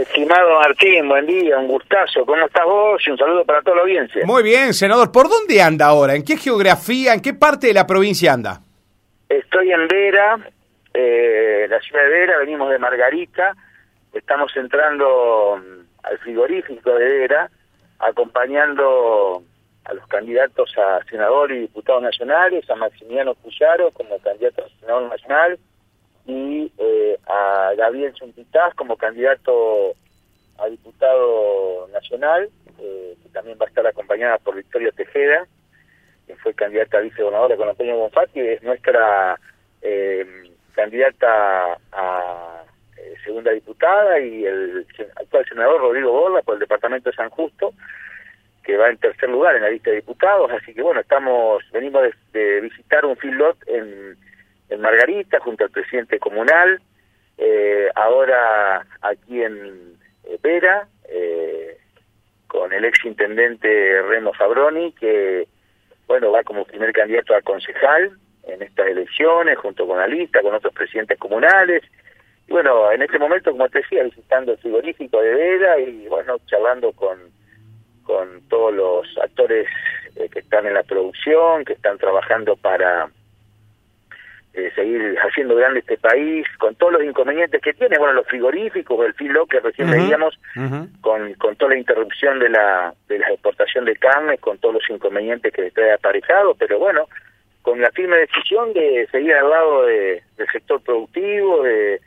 Estimado Martín, buen día, un gustazo. ¿Cómo estás vos? Y un saludo para toda la audiencia. Muy bien, senador. ¿Por dónde anda ahora? ¿En qué geografía, en qué parte de la provincia anda? Estoy en Vera, eh, la ciudad de Vera, venimos de Margarita. Estamos entrando mm, al frigorífico de Vera, acompañando a los candidatos a senador y diputados nacionales, a Maximiliano Cuyaro como candidato a senador nacional, y eh, a Gabriel Chumpitaz como candidato a diputado nacional, eh, que también va a estar acompañada por Victoria Tejeda, que fue candidata a vicegobernadora con Antonio Bonfatti, es nuestra eh, candidata a segunda diputada, y el actual senador Rodrigo Borla por el departamento de San Justo, que va en tercer lugar en la lista de diputados, así que bueno, estamos venimos de, visitar un filot en en Margarita, junto al presidente comunal, eh, ahora aquí en eh, Vera, eh, con el ex intendente Remo Fabroni, que bueno va como primer candidato a concejal en estas elecciones, junto con la lista, con otros presidentes comunales. Y bueno, en este momento, como te decía, visitando el frigorífico de Vera y bueno, charlando con, con todos los actores que están en la producción, que están trabajando para eh, seguir haciendo grande este país, con todos los inconvenientes que tiene, bueno, los frigoríficos, el filo que recién veíamos, con, con toda la interrupción de la, de la exportación de carne, con todos los inconvenientes que trae aparejado, pero bueno, con la firme decisión de seguir al lado de, del sector productivo, de,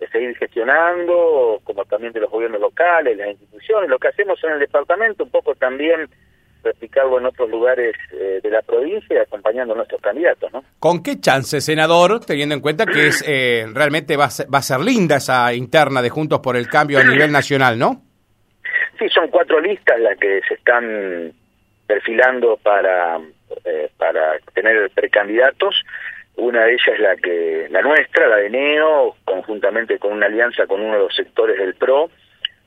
de seguir gestionando, como también de los gobiernos locales, las instituciones, lo que hacemos en el departamento, un poco también replicarlo en otros lugares eh, de la provincia acompañando a nuestros candidatos. ¿no? ¿Con qué chance, senador, teniendo en cuenta que es eh, realmente va a, ser, va a ser linda esa interna de Juntos por el Cambio a nivel nacional, no? Sí, son cuatro listas las que se están perfilando para, eh, para tener precandidatos. Una de ellas es la que la nuestra, la de NEO, conjuntamente con una alianza con uno de los sectores del PRO.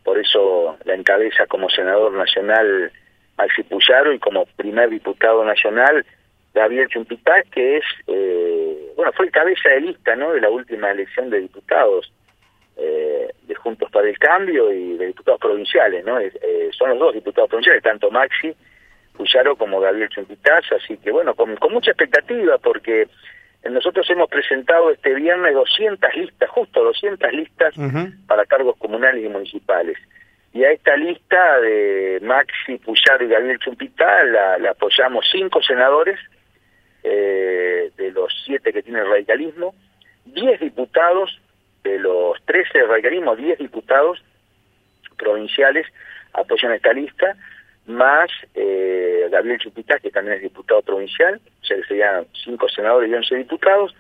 Por eso la encabeza como senador nacional Maxi Puyaro y como primer diputado nacional Gabriel Chumpitaz, que es, eh, bueno, fue el cabeza de lista, ¿no?, de la última elección de diputados eh, de Juntos para el Cambio y de diputados provinciales, ¿no? Eh, son los dos diputados provinciales, tanto Maxi Puyaro como Gabriel Chumpitaz, así que, bueno, con, mucha expectativa, porque nosotros hemos presentado este viernes 200 listas, justo 200 listas para cargos comunales y municipales y a esta lista de Maxi Puyar y Gabriel Chumpita la, apoyamos cinco senadores eh, de los siete que tiene el radicalismo, diez diputados de los trece del radicalismo, diez diputados provinciales apoyan esta lista, más eh, Gabriel Chumpita, que también es diputado provincial, o sea serían cinco senadores y once diputados,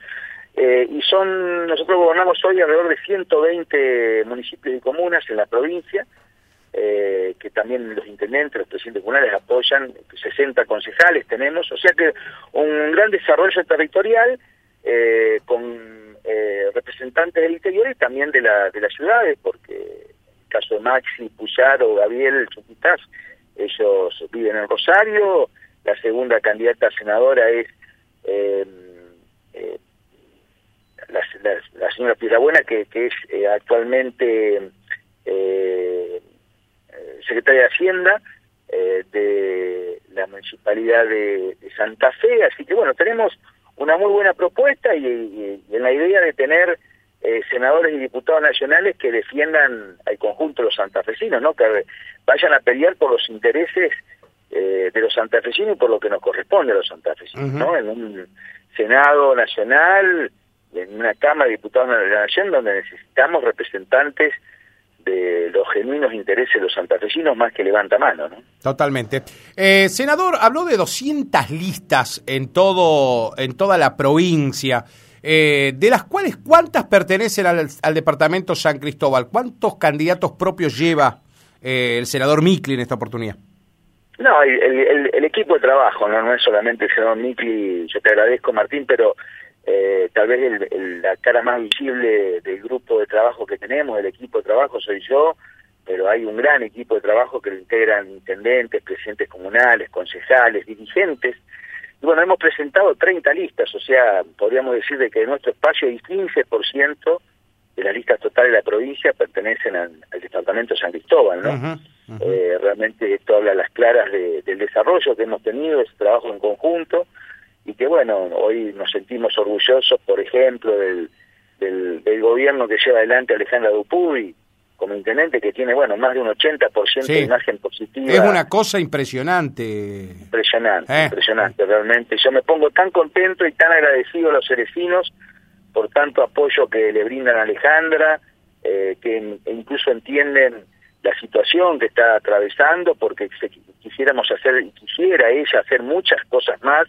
eh, y son, nosotros gobernamos hoy alrededor de 120 municipios y comunas en la provincia, eh, que también los intendentes, los presidentes comunales apoyan, 60 concejales tenemos, o sea que un gran desarrollo territorial eh, con eh, representantes del interior y también de, la, de las ciudades, porque en el caso de Maxi, Puyaro, Gabriel, Chuquitaz, ellos viven en Rosario, la segunda candidata senadora es la, la, señora Pirabuena, que, que es actualmente secretaria de Hacienda eh, de la Municipalidad de, Santa Fe, así que bueno, tenemos una muy buena propuesta y, en la idea de tener eh, senadores y diputados nacionales que defiendan al conjunto de los santafesinos, ¿no? que vayan a pelear por los intereses eh, de los santafesinos y por lo que nos corresponde a los santafesinos, ¿no? en un Senado nacional, en una Cámara de Diputados de la Nación donde necesitamos representantes de los genuinos intereses de los santafesinos más que levanta mano. ¿no? Totalmente. Eh, senador, habló de 200 listas en, todo, en toda la provincia, eh, de las cuales cuántas pertenecen al, departamento San Cristóbal, cuántos candidatos propios lleva eh, el senador Micli en esta oportunidad. No, el, el, equipo de trabajo, ¿no? no es solamente el senador Micli, yo te agradezco Martín, pero eh, tal vez la cara más visible del grupo de trabajo que tenemos, del equipo de trabajo, soy yo, pero hay un gran equipo de trabajo que lo integran intendentes, presidentes comunales, concejales, dirigentes. Y bueno, hemos presentado 30 listas, o sea, podríamos decir de que de nuestro espacio hay 15% de las listas totales de la provincia pertenecen al, departamento de San Cristóbal, ¿no? Eh, realmente esto habla a las claras del desarrollo que hemos tenido, ese trabajo en conjunto, y que bueno, hoy nos sentimos orgullosos, por ejemplo, del, del, gobierno que lleva adelante Alejandra Dupuy como intendente, que tiene, bueno, más de un 80% de imagen positiva. Es una cosa impresionante. Impresionante, eh. impresionante, realmente. Yo me pongo tan contento y tan agradecido a los cerecinos por tanto apoyo que le brindan a Alejandra, eh, que incluso entienden la situación que está atravesando, porque quisiéramos hacer, quisiera ella hacer muchas cosas más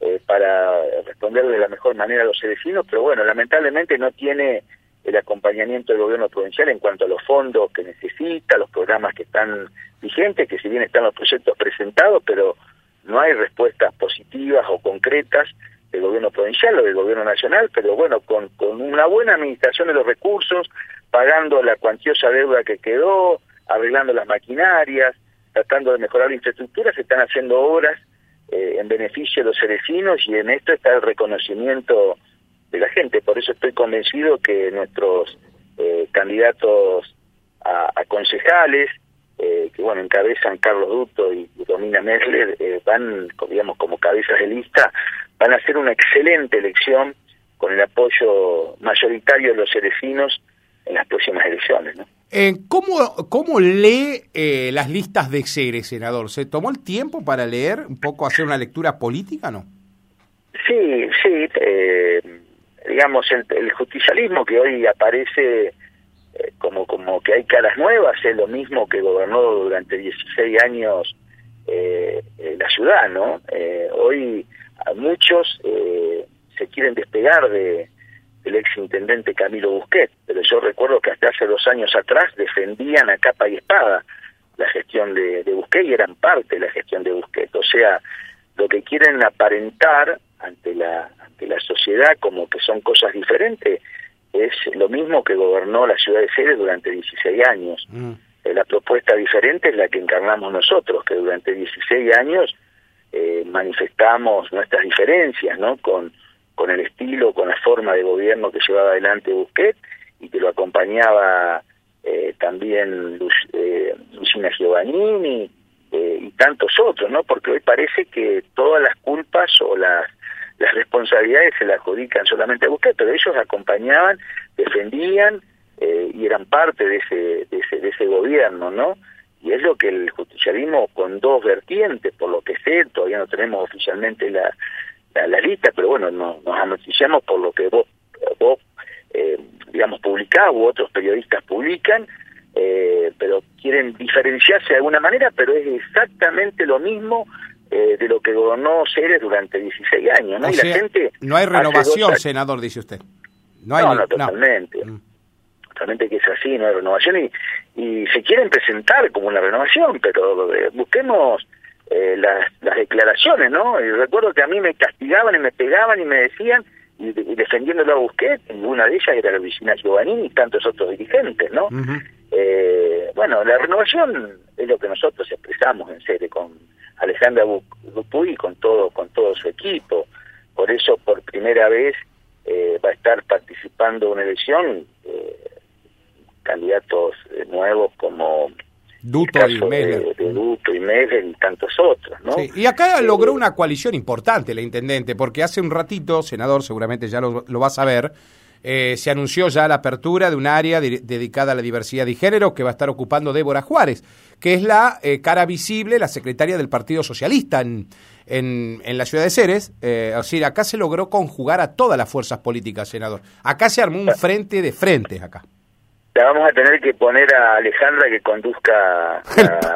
eh, para responder de la mejor manera a los vecinos, pero bueno, lamentablemente no tiene el acompañamiento del gobierno provincial en cuanto a los fondos que necesita, los programas que están vigentes, que si bien están los proyectos presentados, pero no hay respuestas positivas o concretas del gobierno provincial o del gobierno nacional, pero bueno, con, con una buena administración de los recursos, pagando la cuantiosa deuda que quedó, arreglando las maquinarias, tratando de mejorar la infraestructura, se están haciendo obras eh, en beneficio de los cerecinos y en esto está el reconocimiento de la gente. Por eso estoy convencido que nuestros eh, candidatos a, concejales, eh, que bueno, encabezan Carlos Duto y, Domina Mesler, van, digamos, como cabezas de lista, van a hacer una excelente elección con el apoyo mayoritario de los cerecinos en las próximas elecciones. ¿no? Eh, ¿cómo, ¿Cómo lee eh, las listas de Ceres, senador? ¿Se tomó el tiempo para leer, un poco hacer una lectura política, no? Sí, sí. Eh, digamos, el, justicialismo que hoy aparece eh, como, como que hay caras nuevas es lo mismo que gobernó durante 16 años la ciudad, ¿no? hoy muchos eh, se quieren despegar de del ex intendente Camilo Busquet, pero yo recuerdo que hasta hace dos años atrás defendían a capa y espada la gestión de, de Busquet y eran parte de la gestión de Busquet. O sea, lo que quieren aparentar ante la, ante la sociedad como que son cosas diferentes es lo mismo que gobernó la ciudad de Ceres durante 16 años. Mm. Eh, la propuesta diferente es la que encarnamos nosotros, que durante 16 años eh, manifestamos nuestras diferencias, ¿no? Con, con el estilo, con la forma de gobierno que llevaba adelante Busquet y que lo acompañaba eh, también eh, Lucina Giovannini eh, y tantos otros, ¿no? Porque hoy parece que todas las culpas o las las responsabilidades se las adjudican solamente a Busquet, pero ellos acompañaban, defendían eh, y eran parte de ese, de ese de ese gobierno, ¿no? y es lo que el justicialismo con dos vertientes, por lo que sé, todavía no tenemos oficialmente la, la, lista, pero bueno, nos, nos anoticiamos por lo que vos, vos eh, digamos, publicás u otros periodistas publican, eh, pero quieren diferenciarse de alguna manera, pero es exactamente lo mismo eh, de lo que gobernó Ceres durante 16 años, ¿no? y la gente... No hay renovación, senador, dice usted. No, hay no, totalmente. Mm que es así, no hay renovación y, y se quieren presentar como una renovación, pero eh, busquemos eh, las, las declaraciones, ¿no? Y recuerdo que a mí me castigaban y me pegaban y me decían, y, defendiéndolo a Busquets, y una de ellas era la oficina Giovannini y tantos otros dirigentes, ¿no? eh, bueno, la renovación es lo que nosotros expresamos en sede con Alejandra Dupuy y con todo, con todo su equipo. Por eso, por primera vez, eh, va a estar participando en una elección eh, candidatos eh, nuevos como Duto y Meller. De, Duto y Meller y tantos otros, ¿no? y acá eh, logró una coalición importante la intendente, porque hace un ratito, senador, seguramente ya lo, lo va a saber, eh, se anunció ya la apertura de un área dedicada a la diversidad de género que va a estar ocupando Débora Juárez, que es la cara visible, la secretaria del Partido Socialista en, en, en la ciudad de Ceres. Eh, o sea, acá se logró conjugar a todas las fuerzas políticas, senador. Acá se armó un frente de frentes acá la vamos a tener que poner a Alejandra que conduzca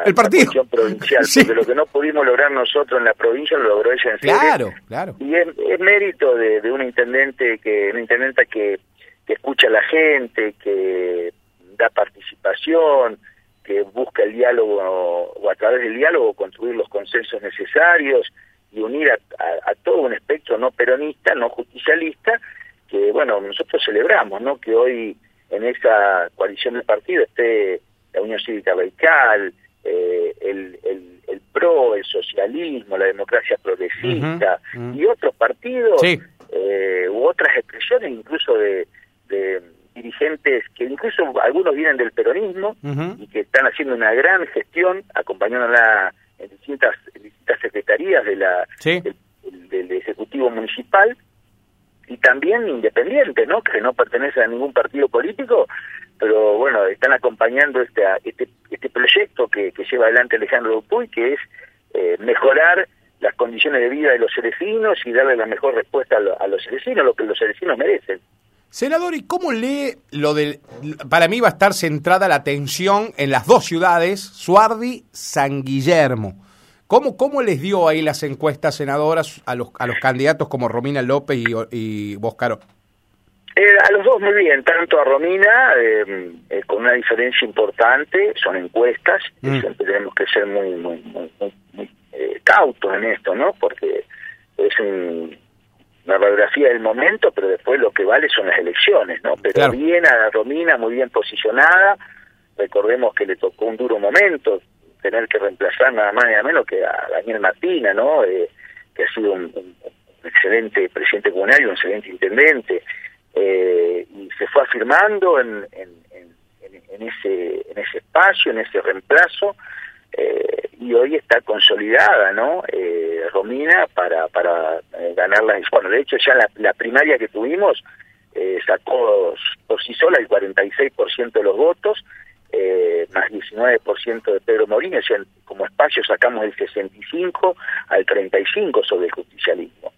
el, partido provincial, porque lo que no pudimos lograr nosotros en la provincia lo logró ella en Claro, claro. Y es, mérito de, un intendente que una intendenta que, que escucha a la gente, que da participación, que busca el diálogo o a través del diálogo construir los consensos necesarios y unir a, a todo un espectro no peronista, no justicialista, que bueno, nosotros celebramos, ¿no? Que hoy en esa coalición de partido esté la Unión Cívica Radical, eh, el, el, el, PRO, el socialismo, la democracia progresista y otros partidos eh, u otras expresiones incluso de, de dirigentes que incluso algunos vienen del peronismo y que están haciendo una gran gestión, acompañándola en distintas, distintas secretarías de la, del, Ejecutivo Municipal y también independientes, ¿no? Que no pertenecen a ningún partido político, pero bueno, están acompañando este, este, este proyecto que, que lleva adelante Alejandro Dupuy, que es eh, mejorar las condiciones de vida de los cerecinos y darle la mejor respuesta a, los cerecinos, lo que los cerecinos merecen. Senador, ¿y cómo lee lo del... Para mí va a estar centrada la atención en las dos ciudades, Suardi, San Guillermo. ¿Cómo, ¿Cómo les dio ahí las encuestas, senadoras, a los, a los candidatos como Romina López y, y Boscaro? Eh, a los dos muy bien, tanto a Romina, eh, eh, con una diferencia importante, son encuestas, mm. siempre tenemos que ser muy, muy, muy, muy cautos en esto, ¿no? Porque es un, una radiografía del momento, pero después lo que vale son las elecciones, ¿no? Pero bien a Romina, muy bien posicionada, recordemos que le tocó un duro momento, tener que reemplazar nada más nada menos que a Daniel Martina, ¿no? que ha sido un, excelente presidente comunal un excelente intendente, eh, y se fue afirmando en, en, en, ese, en ese espacio, en ese reemplazo, eh, y hoy está consolidada, ¿no? Eh, Romina para, para eh, ganar la... Bueno, de hecho ya la, primaria que tuvimos eh, sacó por sí sola el 46% de los votos, eh, más 19% de Pedro Morín, o sea, como espacio sacamos el 65 al 35 sobre el justicialismo.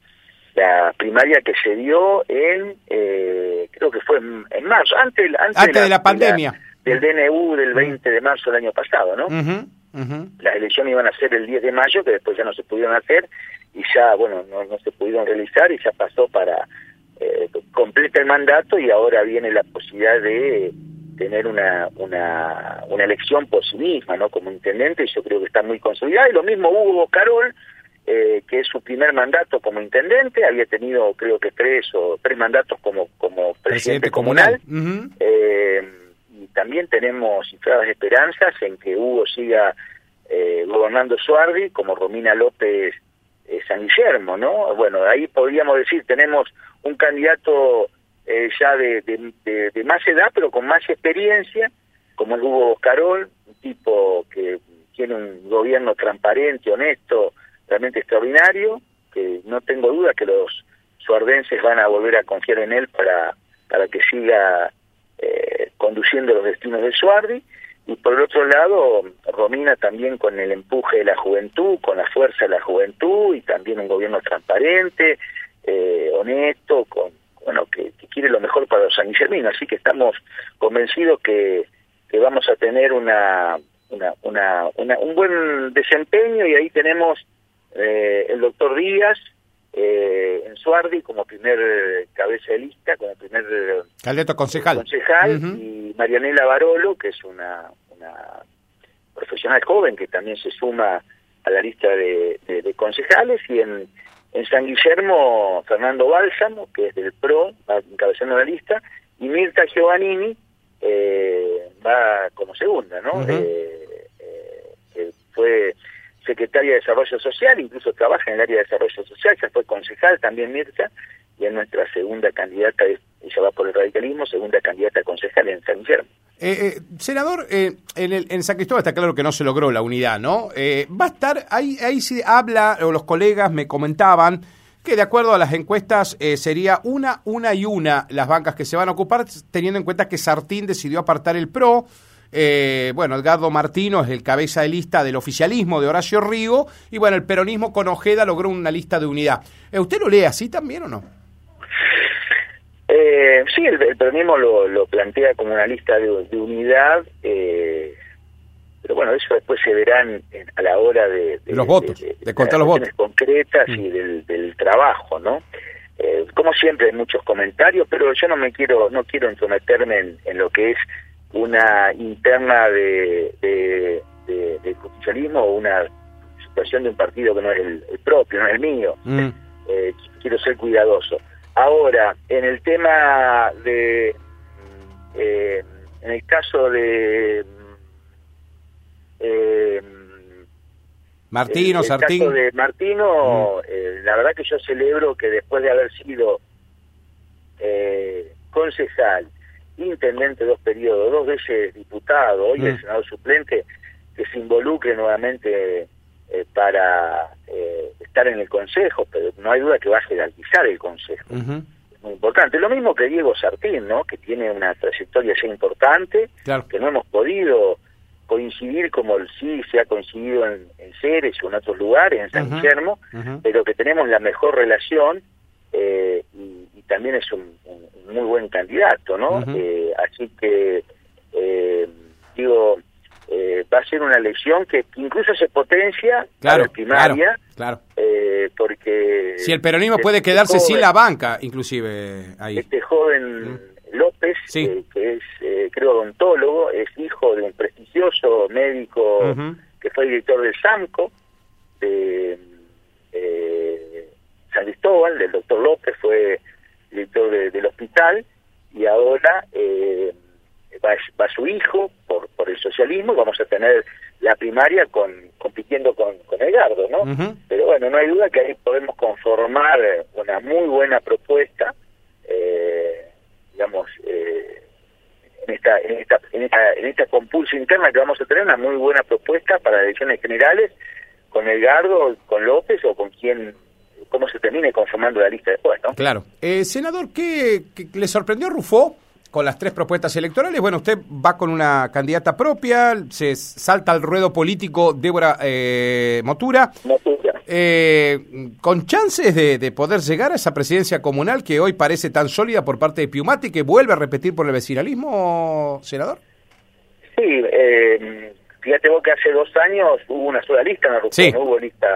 La primaria que se dio en, eh, creo que fue en, marzo, antes, antes, de, la, pandemia. del DNU del 20 de marzo del año pasado, ¿no? Las elecciones iban a ser el 10 de mayo, que después ya no se pudieron hacer y ya, bueno, no, no se pudieron realizar y ya pasó para eh, completa el mandato y ahora viene la posibilidad de tener una, una, una elección por sí misma, ¿no? Como intendente, y yo creo que está muy consolidada. Y lo mismo Hugo Carol, eh, que es su primer mandato como intendente, había tenido creo que tres o tres mandatos como, como presidente, comunal. eh, también tenemos cifradas esperanzas en que Hugo siga eh, gobernando Suardi como Romina López eh, San Guillermo, ¿no? Bueno, ahí podríamos decir, tenemos un candidato eh, ya de, de, más edad, pero con más experiencia, como el Hugo Carol, un tipo que tiene un gobierno transparente, honesto, realmente extraordinario, que no tengo duda que los suardenses van a volver a confiar en él para, para que siga eh, conduciendo los destinos de Suardi, y por el otro lado, Romina también con el empuje de la juventud, con la fuerza de la juventud, y también un gobierno transparente, eh, honesto, con bueno que, quiere lo mejor para los sanguiserminos, así que estamos convencidos que, que vamos a tener una, una, una, un buen desempeño y ahí tenemos eh, el doctor Díaz, eh, en Suardi como primer cabeza de lista, como primer concejal, concejal y Marianela Barolo, que es una, una profesional joven que también se suma a la lista de, concejales, y en, en San Guillermo Fernando Bálsamo, que es del PRO, va encabezando la lista, y Mirta Giovannini eh, va como segunda, ¿no? fue secretaria de Desarrollo Social, incluso trabaja en el área de Desarrollo Social, ya fue concejal también Mirta, y es nuestra segunda candidata, ella va por el radicalismo, segunda candidata a concejal en San Guillermo. Eh, eh, senador, eh, en, San Cristóbal está claro que no se logró la unidad, ¿no? va a estar, ahí, ahí se habla, o los colegas me comentaban, que de acuerdo a las encuestas sería una, una y una las bancas que se van a ocupar, teniendo en cuenta que Sartín decidió apartar el PRO, eh, bueno, Edgardo Martino es el cabeza de lista del oficialismo de Horacio Rigo y bueno, el peronismo con Ojeda logró una lista de unidad. Eh, ¿Usted lo lee así también o no? Eh, sí, el, peronismo lo, plantea como una lista de, unidad, eh, pero bueno, eso después se verán a la hora de, los votos, de, contar los votos concretas y mm. del, trabajo, ¿no? como siempre, hay muchos comentarios, pero yo no me quiero, no quiero entrometerme en lo que es una interna de, de, justicialismo o una situación de un partido que no es el, propio, no es el mío. Mm. Eh, quiero ser cuidadoso. Ahora, en el tema de, eh, en el caso de eh, Martino, el Sartín. Caso de Martino, mm. la verdad que yo celebro que después de haber sido concejal intendente dos periodos, dos veces diputado, hoy el mm. senador suplente, que se involucre nuevamente eh, para eh, estar en el Consejo, pero no hay duda que va a jerarquizar el Consejo. Es muy importante. Lo mismo que Diego Sartín, ¿no? que tiene una trayectoria ya importante, que no hemos podido coincidir como sí se ha coincidido en, en Ceres o en otros lugares, en San Guillermo, pero que tenemos la mejor relación eh, y, también es un, muy buen candidato, ¿no? eh, así que, eh, digo, eh, va a ser una elección que incluso se potencia claro, la primaria, claro, eh, porque... Si el peronismo puede este quedarse sin la banca, inclusive, ahí. Este joven López, que es, creo, odontólogo, es hijo de un prestigioso médico que fue director del SAMCO, de San Cristóbal, del doctor López, fue director del hospital, y ahora eh, va, su hijo socialismo, y vamos a tener la primaria con compitiendo con, con Edgardo, ¿no? Pero bueno, no hay duda que ahí podemos conformar una muy buena propuesta, eh, digamos, eh, en esta, en esta, en esta, en esta compulsa interna que vamos a tener una muy buena propuesta para elecciones generales con Edgardo, con López o con quien cómo se termine conformando la lista después, ¿no? Claro. Eh, senador, ¿qué, le sorprendió a Rufo con las tres propuestas electorales? Bueno, usted va con una candidata propia, se salta al ruedo político Débora eh, Motura. Motura. Eh, con chances de, poder llegar a esa presidencia comunal que hoy parece tan sólida por parte de Piumati, que vuelve a repetir por el vecinalismo, senador. Sí, eh, Fíjate vos que hace dos años hubo una sola lista en la sí. no hubo lista...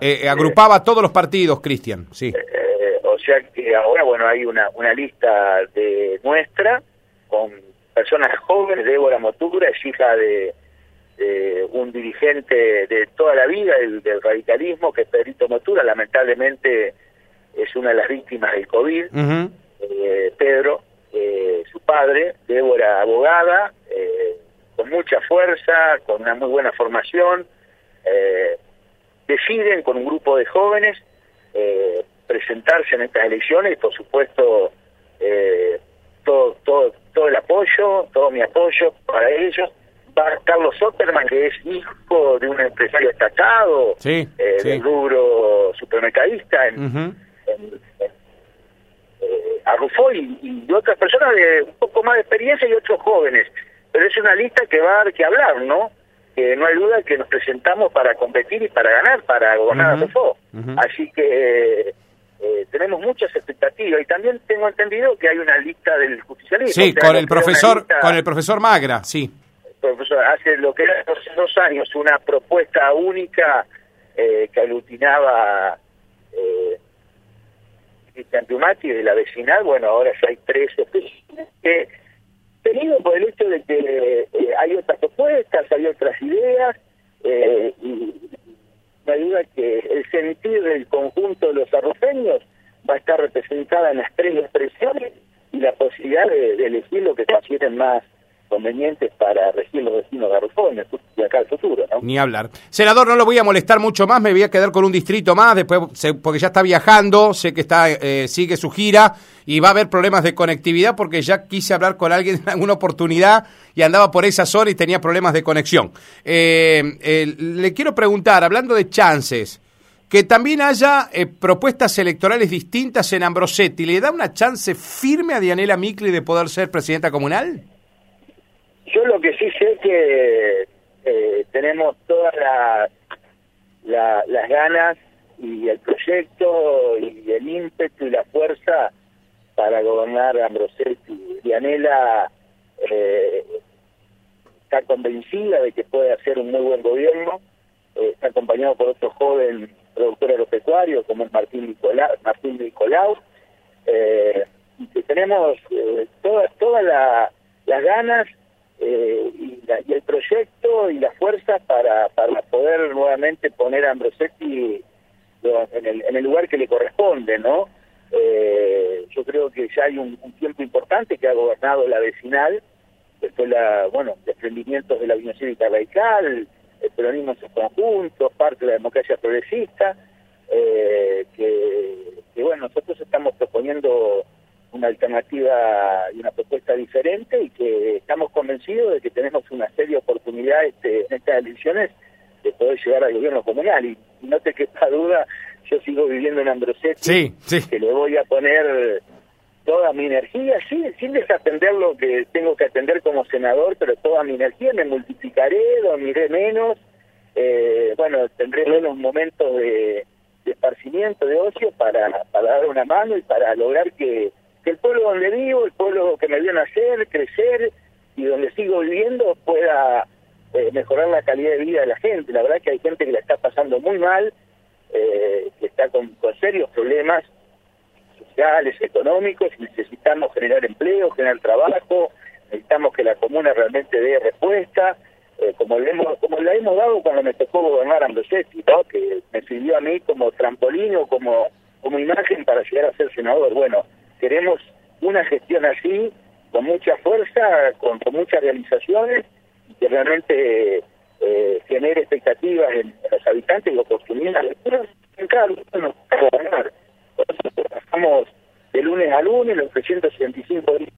Eh, eh, agrupaba todos los partidos, Cristian, sí. Eh, sea que ahora, bueno, hay una, una lista de nuestra con personas jóvenes, Débora Motura es hija de, un dirigente de toda la vida del, radicalismo, que es Pedrito Motura, lamentablemente es una de las víctimas del COVID, Pedro, su padre, Débora abogada, con mucha fuerza, con una muy buena formación, eh, deciden con un grupo de jóvenes eh, presentarse en estas elecciones y por supuesto eh, todo, todo, todo el apoyo, todo mi apoyo para ellos. Va Carlos Otterman, que es hijo de un empresario destacado sí, del rubro supermercadista en, Arrufó y, y otras personas de un poco más de experiencia y otros jóvenes. Pero es una lista que va a dar que hablar, ¿no? Que no hay duda que nos presentamos para competir y para ganar, para gobernar a Así que eh, tenemos muchas expectativas y también tengo entendido que hay una lista del justicialismo. Sí, con el profesor con el profesor Magra, sí. profesor hace lo que era hace dos años una propuesta única eh, que aglutinaba eh, Cristian de la vecinal, bueno, ahora ya hay tres que tenido por el hecho de que eh, hay otras propuestas, hay otras ideas, eh, y me ayuda que el sentir del conjunto de los arrofeños va a estar representada en las tres expresiones y la posibilidad de, elegir lo que consideren más convenientes para regir los vecinos de Arrofón y acá el futuro. Ni hablar. Senador, no lo voy a molestar mucho más, me voy a quedar con un distrito más, después porque ya está viajando, sé que está eh, sigue su gira y va a haber problemas de conectividad porque ya quise hablar con alguien en alguna oportunidad y andaba por esa zona y tenía problemas de conexión. Eh, le quiero preguntar, hablando de chances, que también haya eh, propuestas electorales distintas en Ambrosetti, ¿le da una chance firme a Dianela Micli de poder ser presidenta comunal? Yo lo que sí sé es que eh, tenemos todas las ganas y el proyecto y el ímpetu y la fuerza para gobernar Ambrosetti. Dianela eh, está convencida de que puede hacer un muy buen gobierno, eh, está acompañado por otro joven productor agropecuario como es Martín Nicolau, Martín Nicolau eh, y que tenemos todas todas las ganas y, el proyecto y la fuerza para, para poder nuevamente poner a Ambrosetti en el, en el lugar que le corresponde, ¿no? Eh, yo creo que ya hay un, tiempo importante que ha gobernado la vecinal, después la, bueno, desprendimientos de la Unión Cívica Radical, el peronismo en sus conjuntos, parte de la democracia progresista, eh, que, bueno, nosotros estamos proponiendo una alternativa y una propuesta diferente y que estamos convencidos de que tenemos una seria oportunidad este, en estas elecciones de poder llegar al gobierno comunal. Y, no te quepa duda, yo sigo viviendo en Ambrosetti, sí, sí. que le voy a poner toda mi energía, sí, sin desatender lo que tengo que atender como senador, pero toda mi energía, me multiplicaré, dormiré menos, eh, bueno, tendré menos momentos de, esparcimiento, de ocio, para, para dar una mano y para lograr que, el pueblo donde vivo, el pueblo que me vio nacer, crecer y donde sigo viviendo pueda eh, mejorar la calidad de vida de la gente. La verdad que hay gente que la está pasando muy mal, eh, que está con, serios problemas sociales, económicos, necesitamos generar empleo, generar trabajo, necesitamos que la comuna realmente dé respuesta, eh, como, le hemos, como la hemos dado cuando me tocó gobernar Ambrosetti, ¿no? que me sirvió a mí como trampolín o como, como imagen para llegar a ser senador. Bueno, queremos una gestión así, con mucha fuerza, con, muchas realizaciones, que realmente eh, genere expectativas en, los habitantes y oportunidades. En cada lugar nos gobernar. Estamos de lunes a lunes, los 365 días